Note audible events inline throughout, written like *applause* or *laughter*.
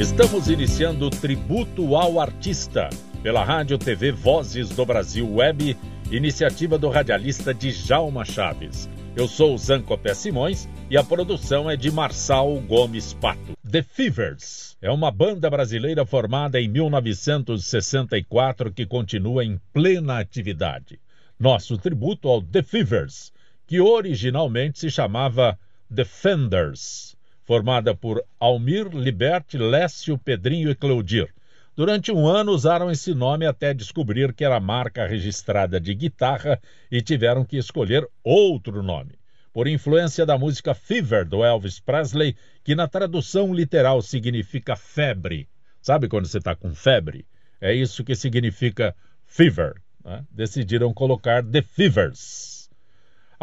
Estamos iniciando o Tributo ao Artista pela Rádio TV Vozes do Brasil Web, iniciativa do radialista Djalma Chaves. Eu sou Zancopé Simões e a produção é de Marçal Gomes Pato. The Fevers é uma banda brasileira formada em 1964 que continua em plena atividade. Nosso tributo ao The Fevers, que originalmente se chamava Defenders formada por Almir, Liberte, Lécio, Pedrinho e Cleudir. Durante um ano usaram esse nome até descobrir que era marca registrada de guitarra e tiveram que escolher outro nome. Por influência da música Fever do Elvis Presley, que na tradução literal significa febre. Sabe quando você está com febre? É isso que significa fever. Né? Decidiram colocar The Fevers.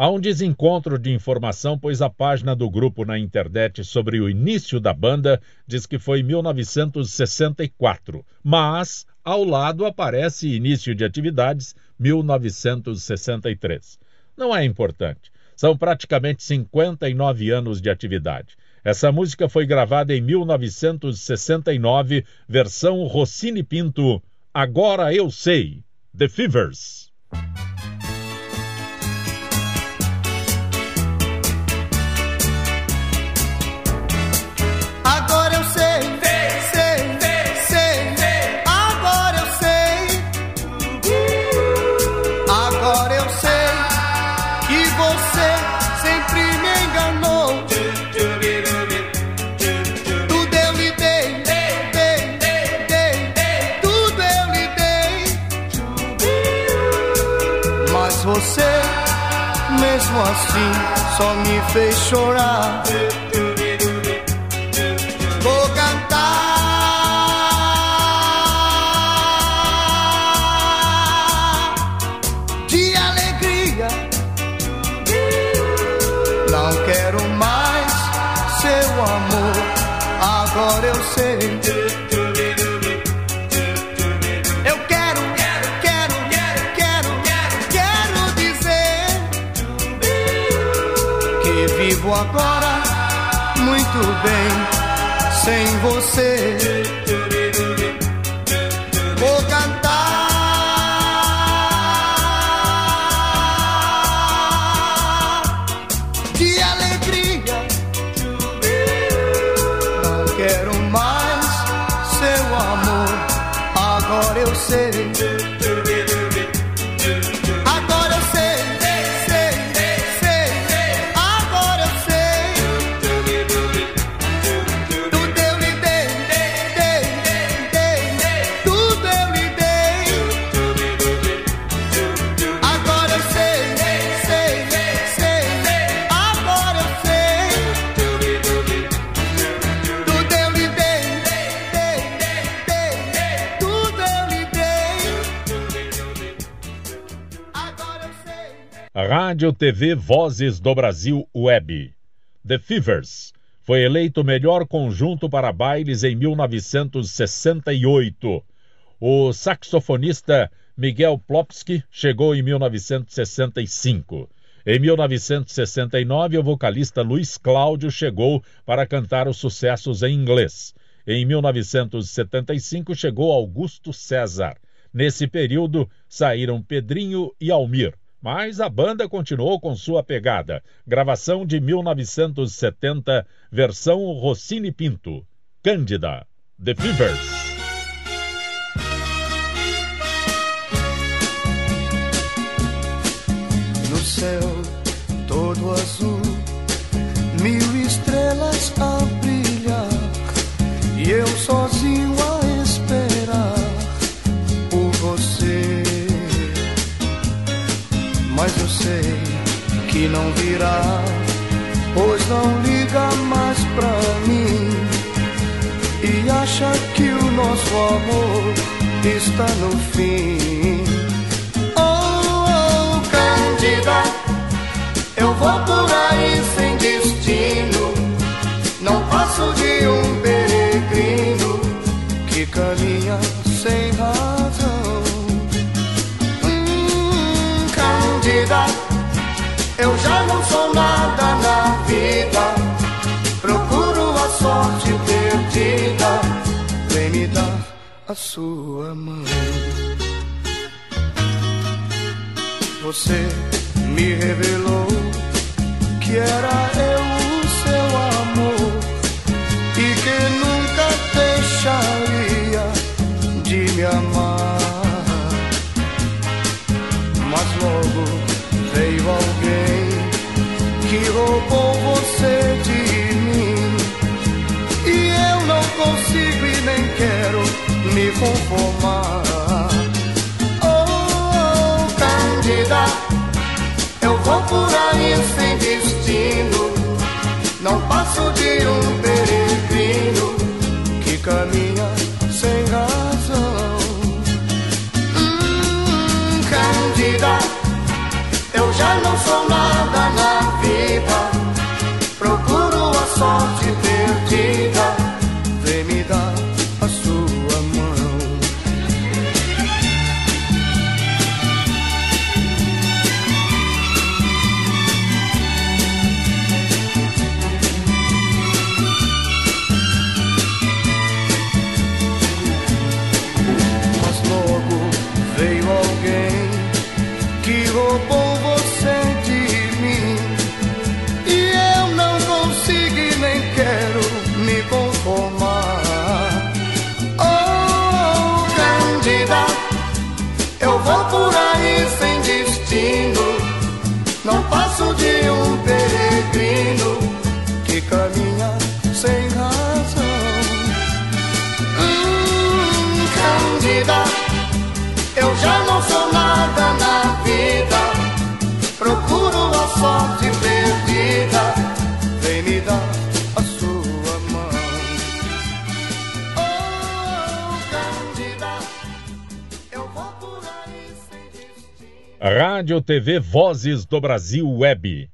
Há um desencontro de informação, pois a página do grupo na internet sobre o início da banda diz que foi em 1964, mas ao lado aparece início de atividades 1963. Não é importante. São praticamente 59 anos de atividade. Essa música foi gravada em 1969, versão Rossini Pinto. Agora eu sei. The Fevers. Assim só me fez chorar. Bem sem você. Vou cantar de alegria. Não quero mais seu amor, agora eu sei. Rádio TV Vozes do Brasil Web. The Fevers foi eleito melhor conjunto para bailes em 1968. O saxofonista Miguel Plopski chegou em 1965. Em 1969, o vocalista Luiz Cláudio chegou para cantar os sucessos em inglês. Em 1975, chegou Augusto César. Nesse período, saíram Pedrinho e Almir mas a banda continuou com sua pegada. Gravação de 1970, versão Rossini Pinto. Cândida, The Fevers. No céu todo azul, mil estrelas a brilhar, e eu sozinho não virá, pois não liga mais pra mim e acha que o nosso amor está no fim. Oh, oh, Cândida, eu vou por aí sem destino, não passo de um peregrino que caminha sem razão. Nada na vida. Procuro a sorte perdida. vem me dar a sua mão. Você me revelou que era eu o seu amor e que nunca deixaria de me amar. Que roubou você de mim e eu não consigo e nem quero me conformar. Vou por aí sem destino, não passo de TV Vozes do Brasil Web.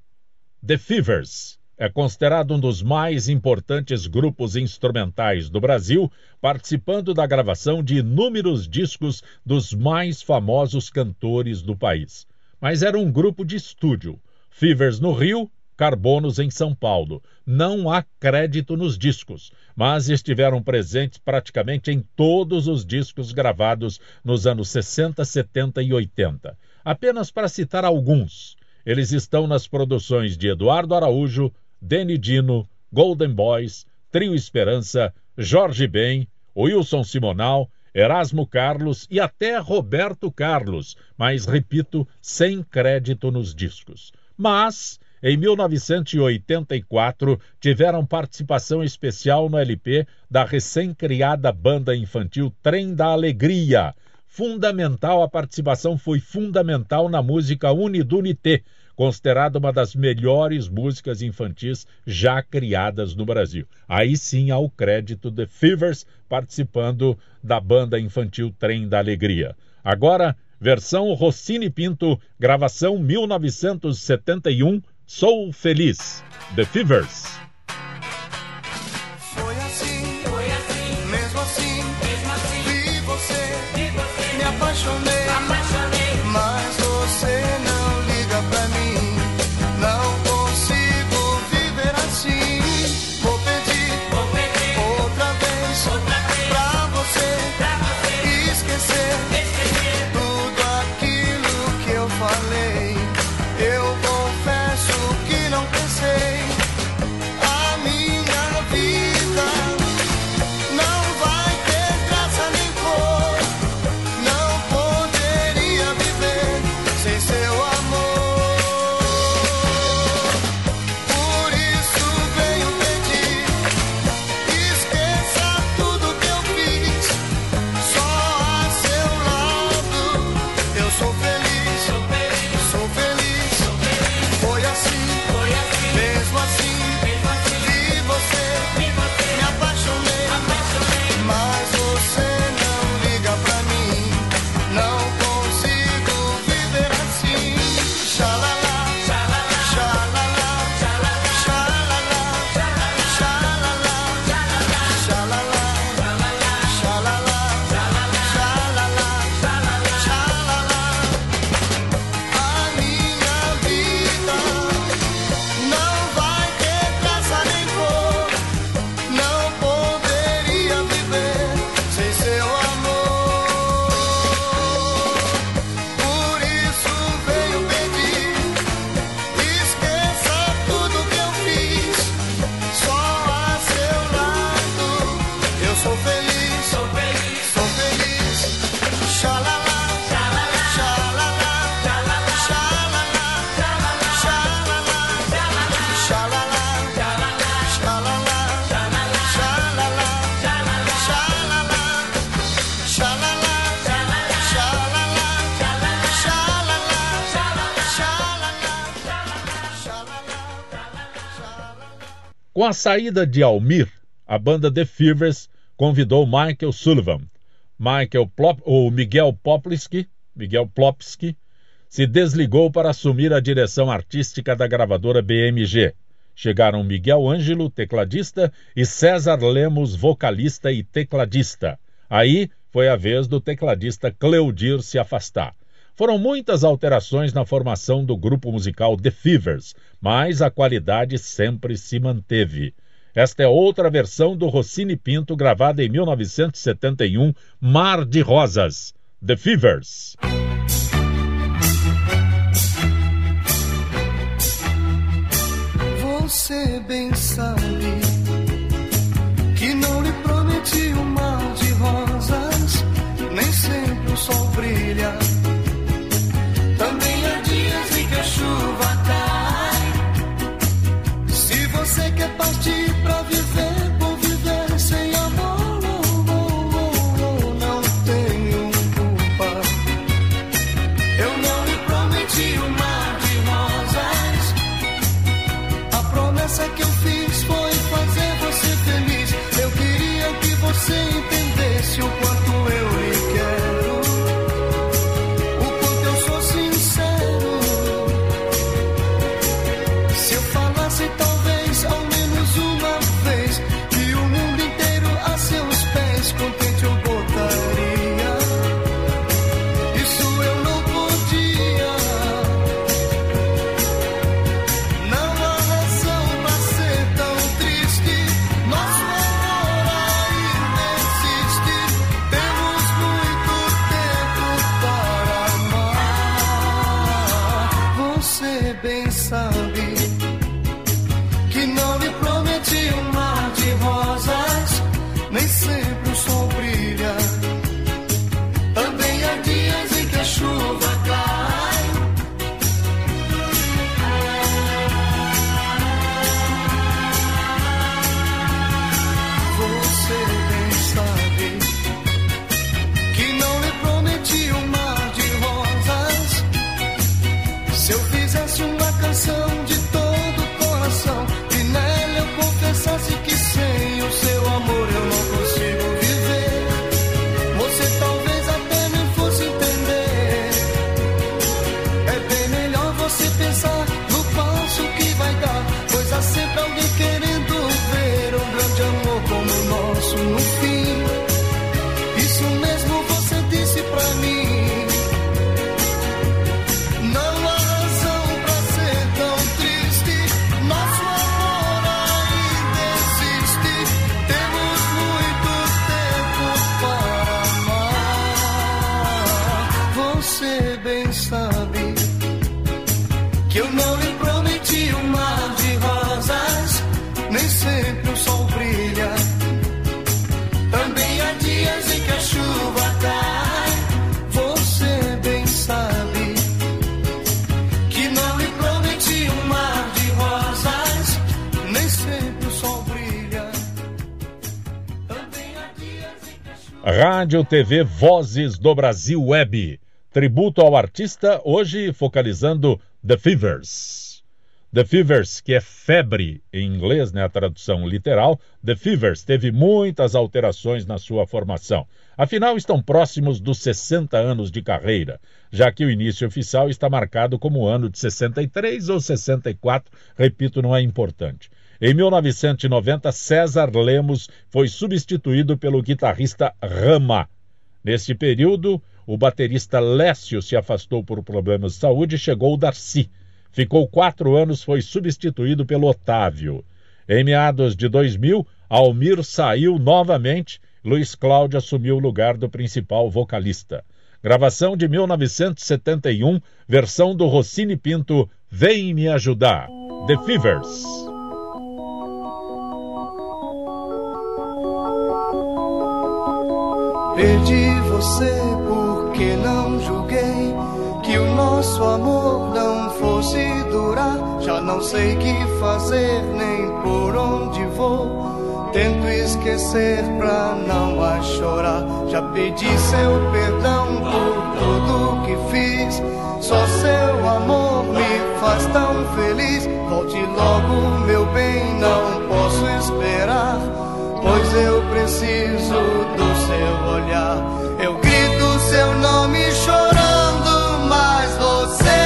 The Fevers é considerado um dos mais importantes grupos instrumentais do Brasil, participando da gravação de inúmeros discos dos mais famosos cantores do país. Mas era um grupo de estúdio. Fevers no Rio, Carbonos em São Paulo. Não há crédito nos discos, mas estiveram presentes praticamente em todos os discos gravados nos anos 60, 70 e 80. Apenas para citar alguns, eles estão nas produções de Eduardo Araújo, Deni Dino, Golden Boys, Trio Esperança, Jorge Ben, Wilson Simonal, Erasmo Carlos e até Roberto Carlos, mas repito, sem crédito nos discos. Mas em 1984, tiveram participação especial no LP da recém-criada banda infantil Trem da Alegria. Fundamental, a participação foi fundamental na música Unidunité, considerada uma das melhores músicas infantis já criadas no Brasil. Aí sim há o crédito de Fevers participando da banda infantil Trem da Alegria. Agora, versão Rossini Pinto, gravação 1971, Sou Feliz, The Fevers. Com a saída de Almir, a banda The Fevers convidou Michael Sullivan. Michael Plop, ou Miguel Poplski, Miguel Plopski, se desligou para assumir a direção artística da gravadora BMG. Chegaram Miguel Ângelo, tecladista, e César Lemos, vocalista e tecladista. Aí foi a vez do tecladista Cleudir se afastar. Foram muitas alterações na formação do grupo musical The Fevers, mas a qualidade sempre se manteve. Esta é outra versão do Rossini Pinto gravada em 1971, Mar de Rosas, The Fevers. Você bem sabe Rádio TV Vozes do Brasil Web. Tributo ao artista, hoje focalizando The Fevers. The Fevers, que é febre em inglês, né, a tradução literal, The Fevers teve muitas alterações na sua formação. Afinal, estão próximos dos 60 anos de carreira, já que o início oficial está marcado como o ano de 63 ou 64, repito, não é importante. Em 1990, César Lemos foi substituído pelo guitarrista Rama. Neste período, o baterista Lécio se afastou por problemas de saúde e chegou o Darcy. Ficou quatro anos, foi substituído pelo Otávio. Em meados de 2000, Almir saiu novamente, Luiz Cláudio assumiu o lugar do principal vocalista. Gravação de 1971, versão do Rossini Pinto, Vem Me Ajudar, The Fevers. Perdi você porque não julguei que o nosso amor não fosse durar. Já não sei que fazer nem por onde vou. Tento esquecer pra não mais chorar. Já pedi seu perdão por tudo que fiz. Só seu amor me faz tão feliz. Volte logo, meu bem, não posso esperar, pois eu preciso do seu olhar. Eu grito seu nome chorando, mas você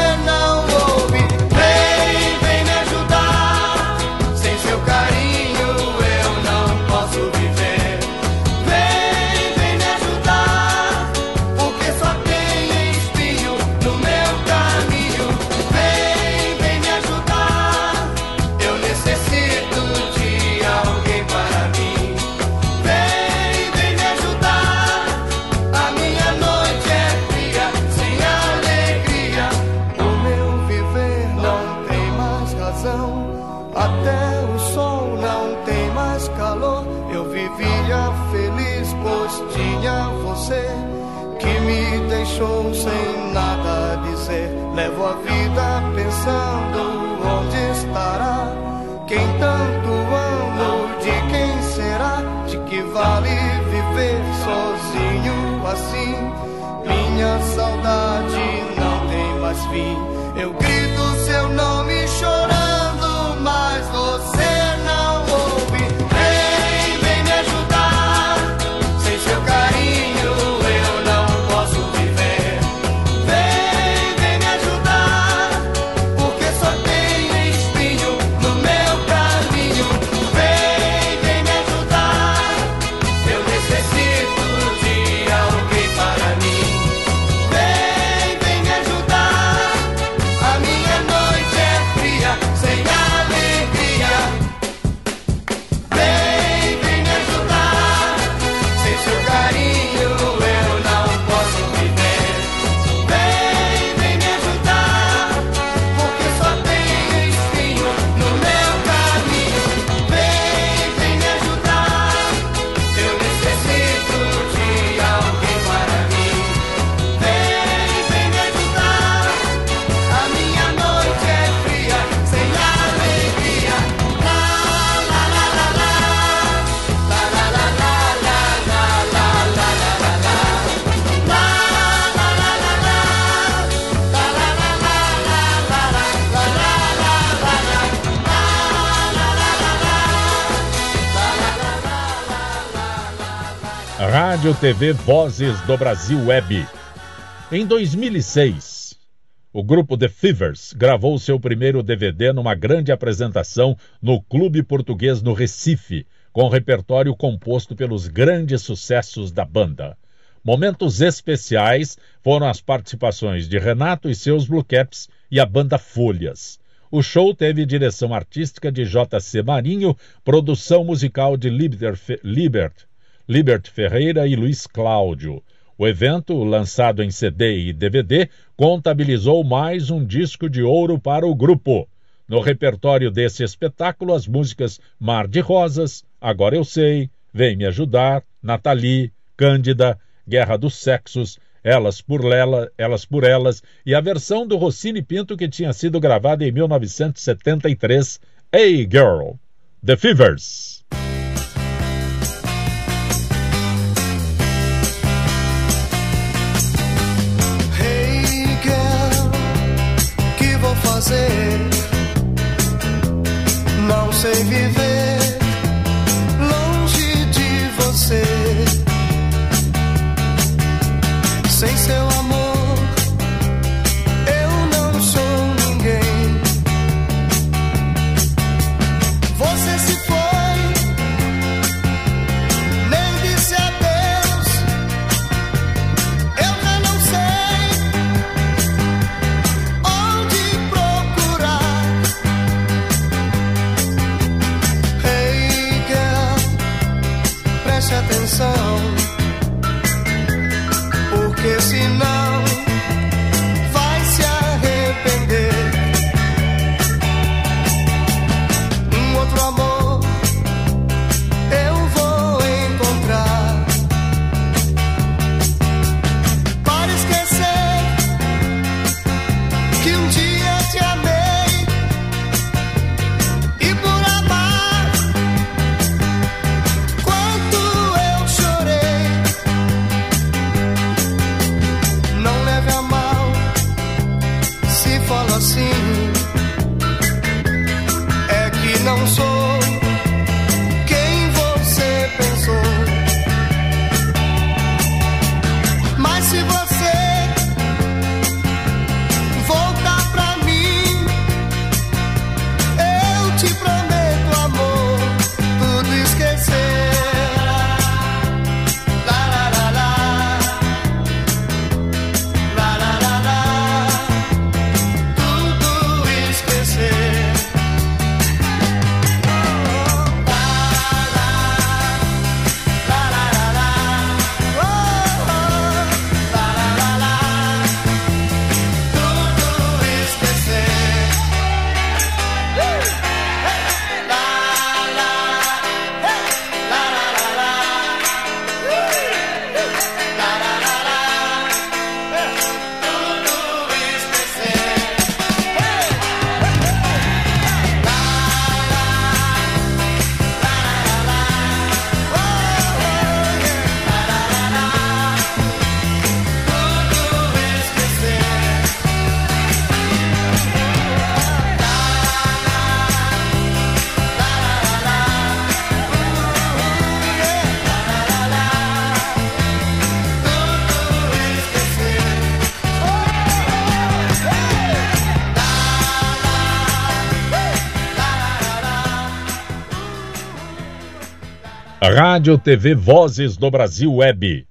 Rádio TV Vozes do Brasil Web. Em 2006, o grupo The Fevers gravou seu primeiro DVD numa grande apresentação no Clube Português no Recife, com repertório composto pelos grandes sucessos da banda. Momentos especiais foram as participações de Renato e seus Blue Caps e a banda Folhas. O show teve direção artística de J.C. Marinho, produção musical de Libert, Libert Libert Ferreira e Luiz Cláudio. O evento, lançado em CD e DVD, contabilizou mais um disco de ouro para o grupo. No repertório desse espetáculo, as músicas Mar de Rosas, Agora Eu Sei, Vem Me Ajudar, Nathalie, Cândida, Guerra dos Sexos, Elas por Lela, Elas por Elas e a versão do Rossini Pinto que tinha sido gravada em 1973, Hey Girl, The Fevers. faces Rádio TV Vozes do Brasil Web.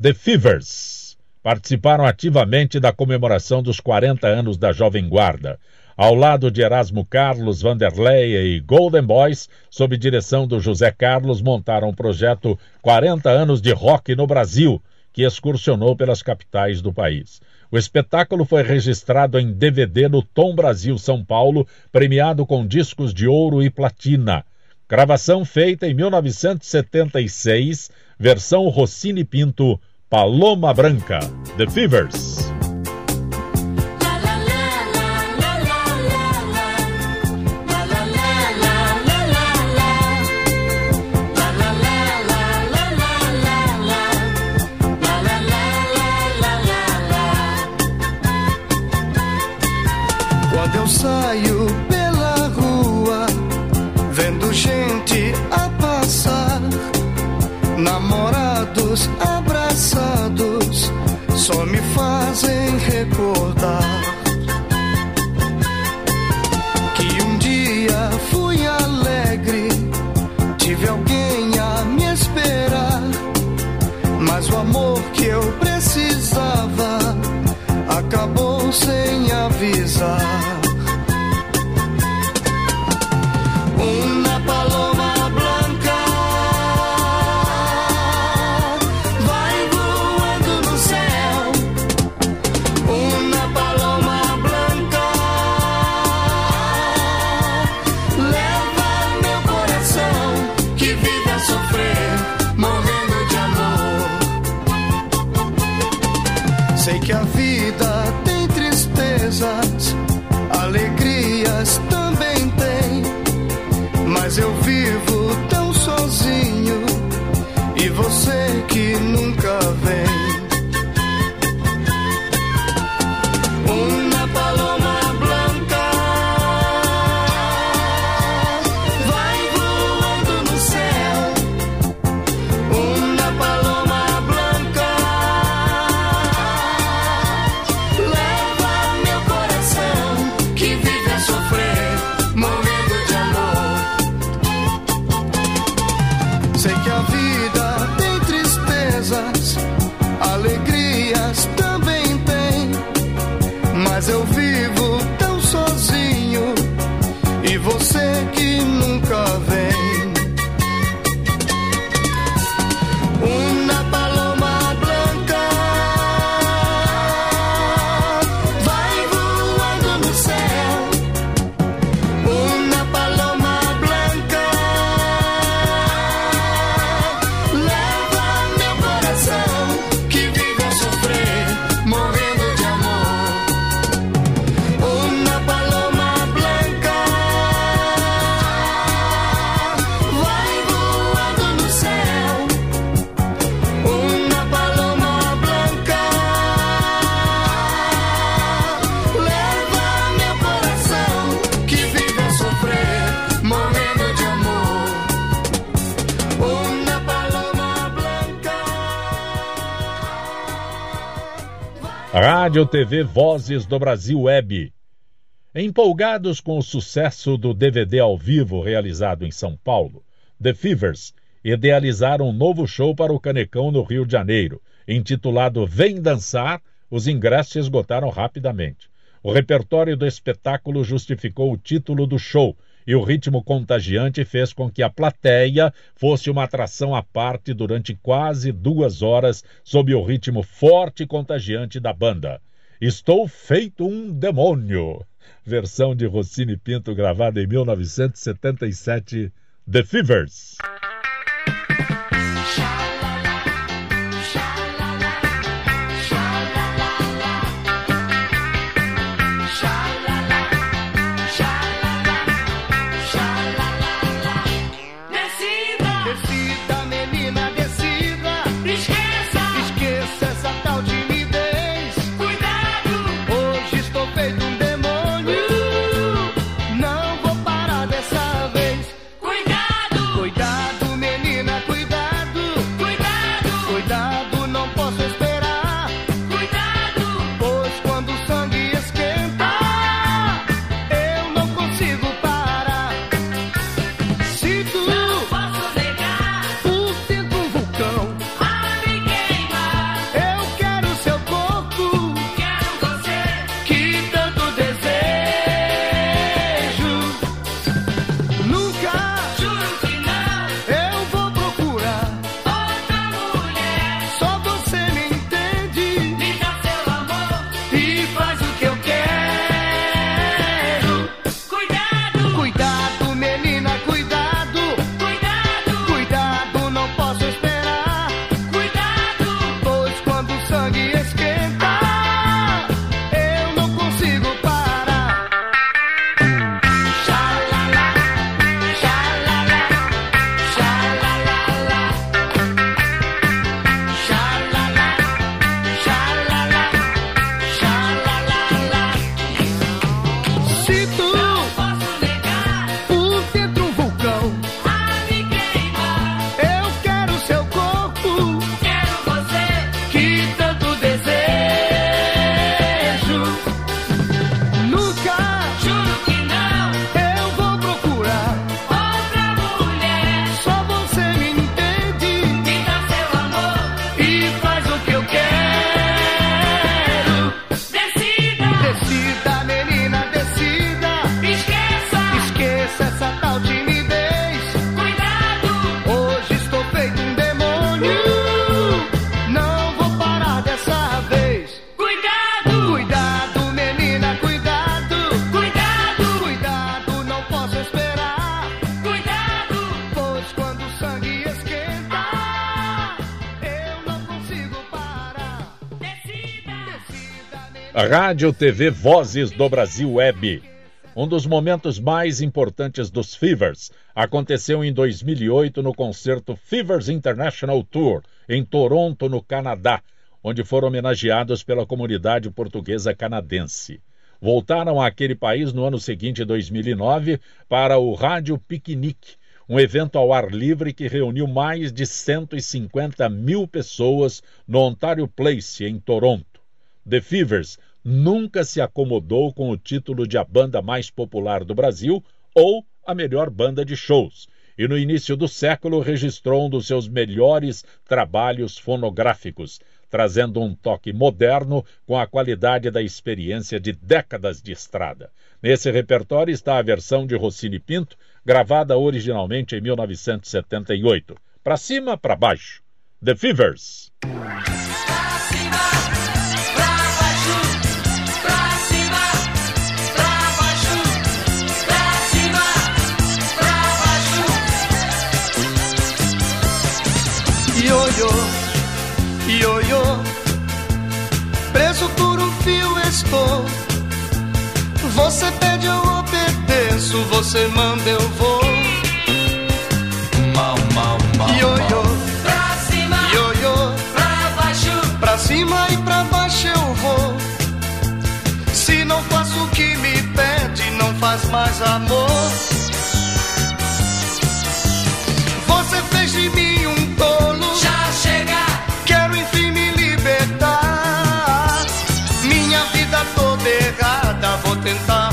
The Fevers participaram ativamente da comemoração dos 40 anos da Jovem Guarda. Ao lado de Erasmo Carlos, Vanderleia e Golden Boys, sob direção do José Carlos, montaram o projeto 40 anos de rock no Brasil, que excursionou pelas capitais do país. O espetáculo foi registrado em DVD no Tom Brasil São Paulo, premiado com discos de ouro e platina. Gravação feita em 1976, versão Rossini Pinto, Paloma Branca, The Fevers. Namorados abraçados, só me fazem recordar que um dia fui alegre, tive alguém a me esperar, mas o amor que eu precisava acabou sem avisar. Rádio TV Vozes do Brasil Web. Empolgados com o sucesso do DVD ao vivo realizado em São Paulo, The Fevers idealizaram um novo show para o Canecão no Rio de Janeiro, intitulado Vem Dançar. Os ingressos esgotaram rapidamente. O repertório do espetáculo justificou o título do show e o ritmo contagiante fez com que a plateia fosse uma atração à parte durante quase duas horas, sob o ritmo forte e contagiante da banda. Estou feito um demônio. Versão de Rossini Pinto gravada em 1977, The Fevers. Rádio TV Vozes do Brasil Web. Um dos momentos mais importantes dos Fevers aconteceu em 2008 no concerto Fevers International Tour, em Toronto, no Canadá, onde foram homenageados pela comunidade portuguesa canadense. Voltaram àquele país no ano seguinte, 2009, para o Rádio Piquenique, um evento ao ar livre que reuniu mais de 150 mil pessoas no Ontario Place, em Toronto. The Fevers nunca se acomodou com o título de a banda mais popular do Brasil ou a melhor banda de shows, e no início do século registrou um dos seus melhores trabalhos fonográficos, trazendo um toque moderno com a qualidade da experiência de décadas de estrada. Nesse repertório está a versão de Rossini Pinto, gravada originalmente em 1978. Para cima, para baixo. The Fevers. Você pede, eu obedeço, você manda, eu vou. Mal, mal, mal. Ioiô, pra cima, ioiô, pra baixo, pra cima e pra baixo eu vou. Se não faço o que me pede, não faz mais amor. Tentar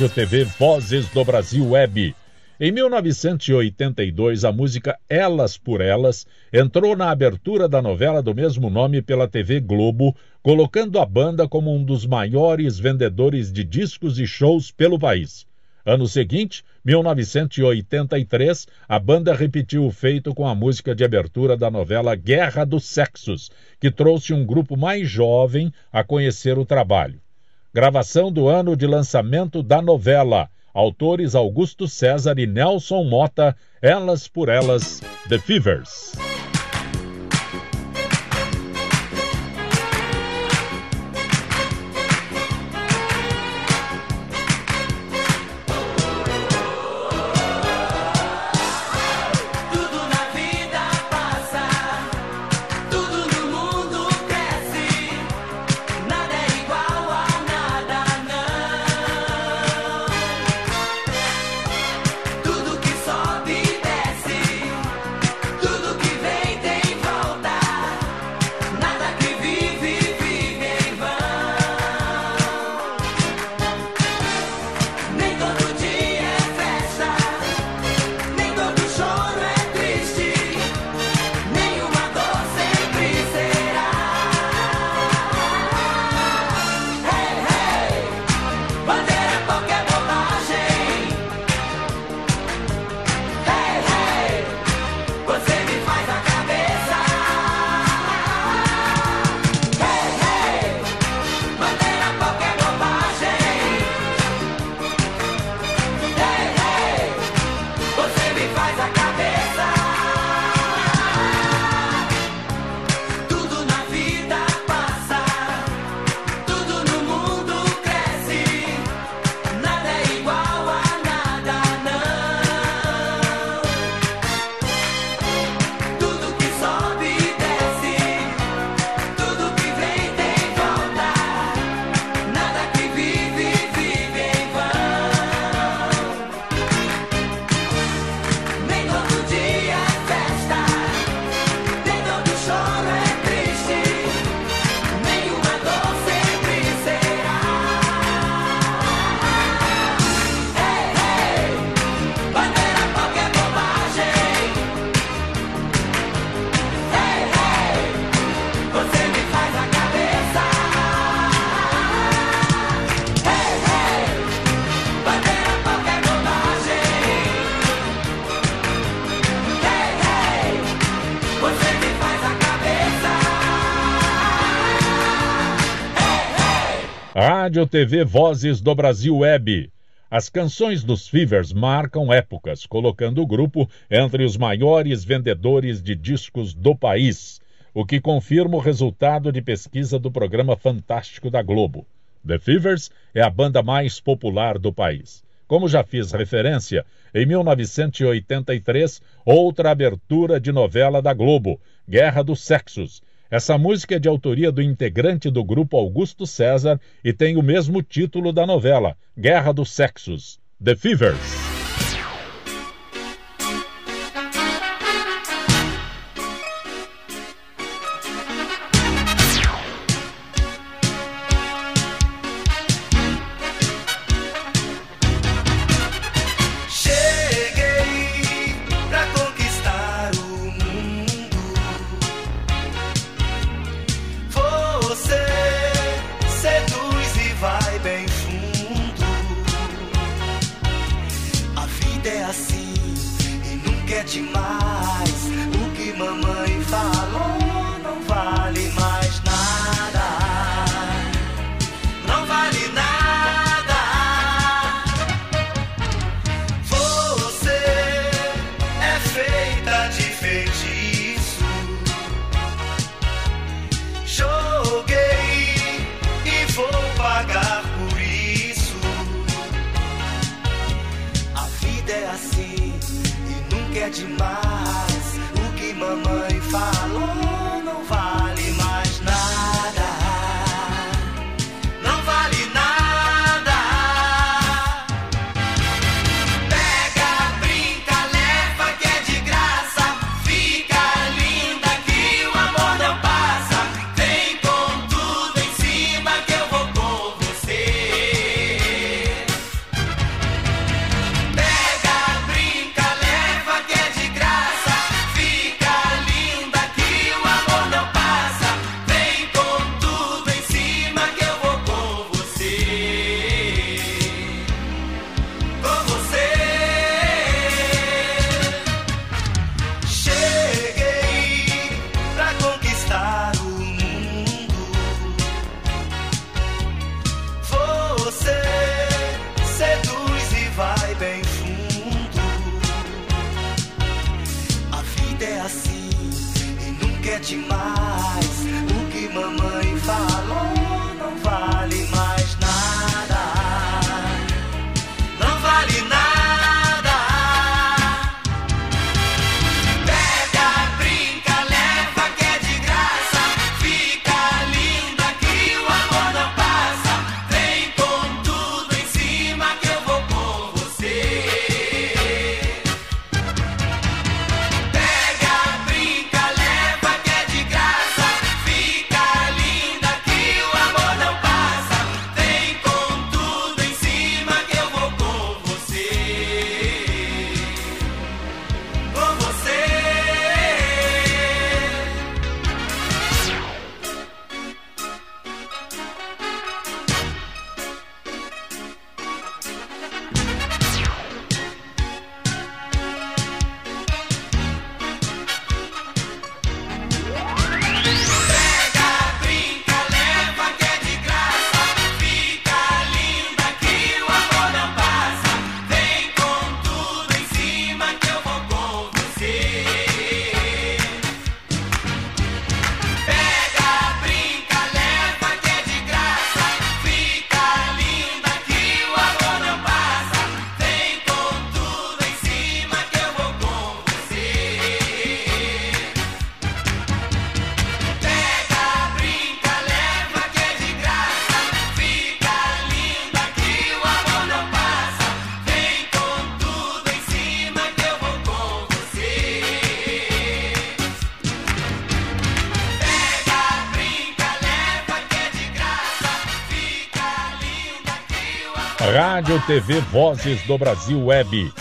Rádio TV Vozes do Brasil Web. Em 1982, a música Elas por Elas entrou na abertura da novela do mesmo nome pela TV Globo, colocando a banda como um dos maiores vendedores de discos e shows pelo país. Ano seguinte, 1983, a banda repetiu o feito com a música de abertura da novela Guerra dos Sexos, que trouxe um grupo mais jovem a conhecer o trabalho. Gravação do ano de lançamento da novela. Autores Augusto César e Nelson Mota, Elas por Elas, The Fevers. TV Vozes do Brasil Web. As canções dos Fivers marcam épocas, colocando o grupo entre os maiores vendedores de discos do país, o que confirma o resultado de pesquisa do programa Fantástico da Globo. The Fivers é a banda mais popular do país. Como já fiz referência, em 1983, outra abertura de novela da Globo, Guerra dos Sexos, essa música é de autoria do integrante do grupo Augusto César e tem o mesmo título da novela, Guerra dos Sexos, The Fevers. 请慢。TV Vozes do Brasil Web.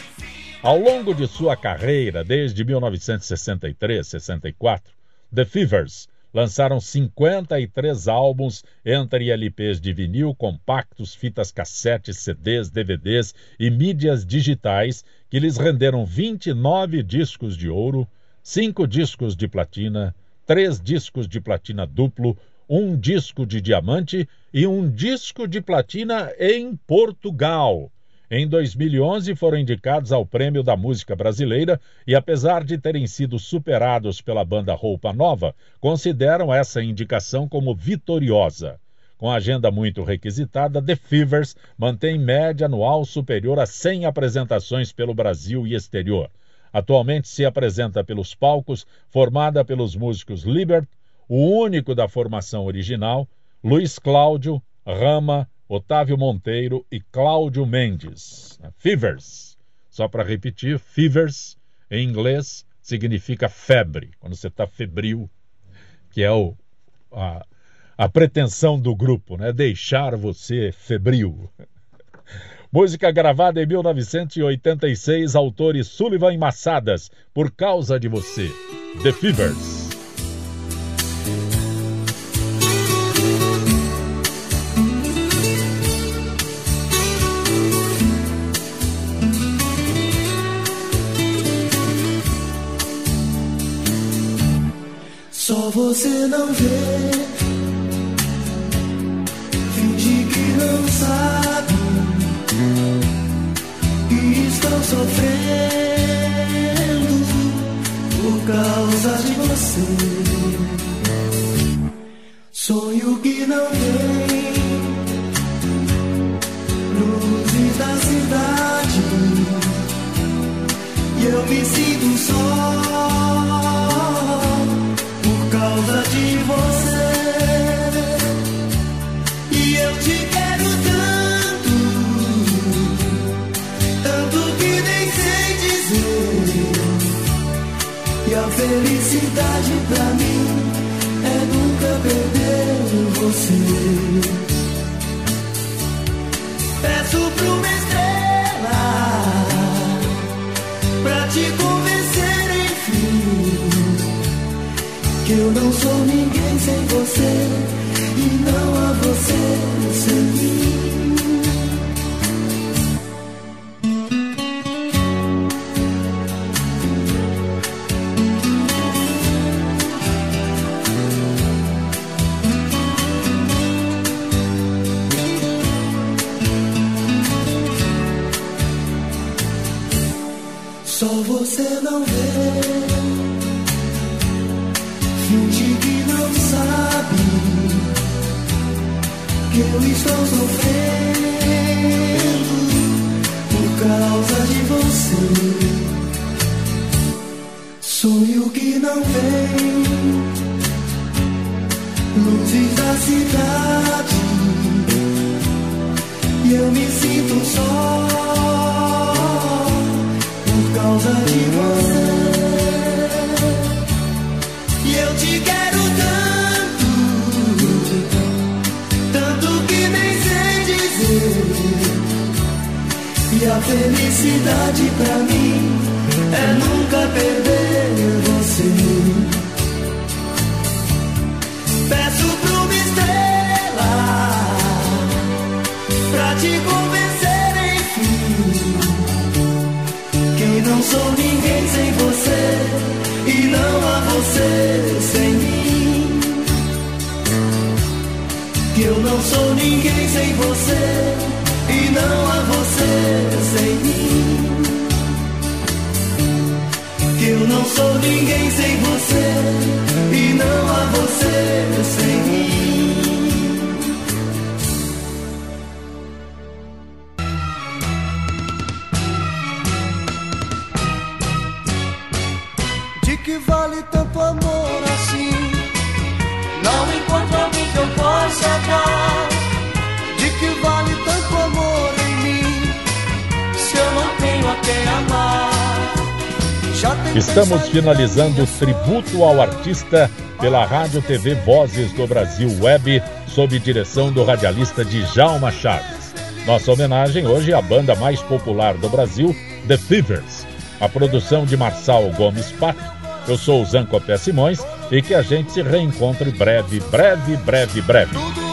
Ao longo de sua carreira, desde 1963-64, The Fevers lançaram 53 álbuns entre LPs de vinil, compactos, fitas cassete, CDs, DVDs e mídias digitais que lhes renderam 29 discos de ouro, 5 discos de platina, 3 discos de platina duplo, um disco de diamante e um disco de platina em Portugal. Em 2011 foram indicados ao Prêmio da Música Brasileira e, apesar de terem sido superados pela banda Roupa Nova, consideram essa indicação como vitoriosa. Com agenda muito requisitada, The Fevers mantém média anual superior a 100 apresentações pelo Brasil e exterior. Atualmente se apresenta pelos palcos, formada pelos músicos Libert, o único da formação original, Luiz Cláudio, Rama, Otávio Monteiro e Cláudio Mendes. Fevers. Só para repetir, Fevers em inglês significa febre, quando você está febril, que é o, a, a pretensão do grupo, né? Deixar você febril. *laughs* Música gravada em 1986, autores Sullivan e Massadas, Por Causa de Você. The Fevers. Você não vê, finge que não sabe. E estão sofrendo por causa de você. Sonho que não vem, luzes da cidade. E eu me sinto só causa de você. E eu te quero tanto, tanto que nem sei dizer. E a felicidade pra mim é nunca perder você. Peço pra uma que eu não sou ninguém sem você cidade, e eu me sinto só por causa de você. E eu te quero tanto, tanto que nem sei dizer. E a felicidade pra mim é nunca sem você e não há você sem mim. Que eu não sou ninguém sem você e não há você sem mim. De que vale tanto amor assim? Não encontro alguém que eu possa dar. Estamos finalizando o tributo ao artista pela Rádio TV Vozes do Brasil Web, sob direção do radialista Djalma Chaves. Nossa homenagem hoje à banda mais popular do Brasil, The Fevers. A produção de Marçal Gomes Pato. Eu sou o Zancopé Simões e que a gente se reencontre breve, breve, breve, breve.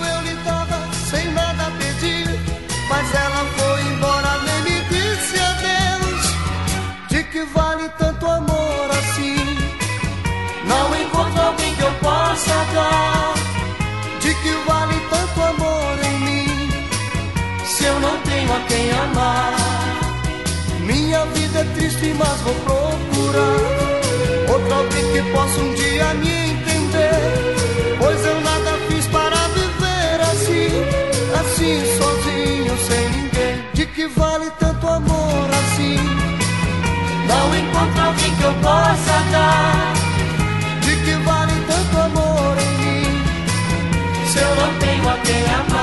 amar. Minha vida é triste, mas vou procurar outra alguém que possa um dia me entender. Pois eu nada fiz para viver assim, assim sozinho, sem ninguém. De que vale tanto amor assim? Não encontro alguém que eu possa dar. De que vale tanto amor em mim? Se eu não tenho a quem amar.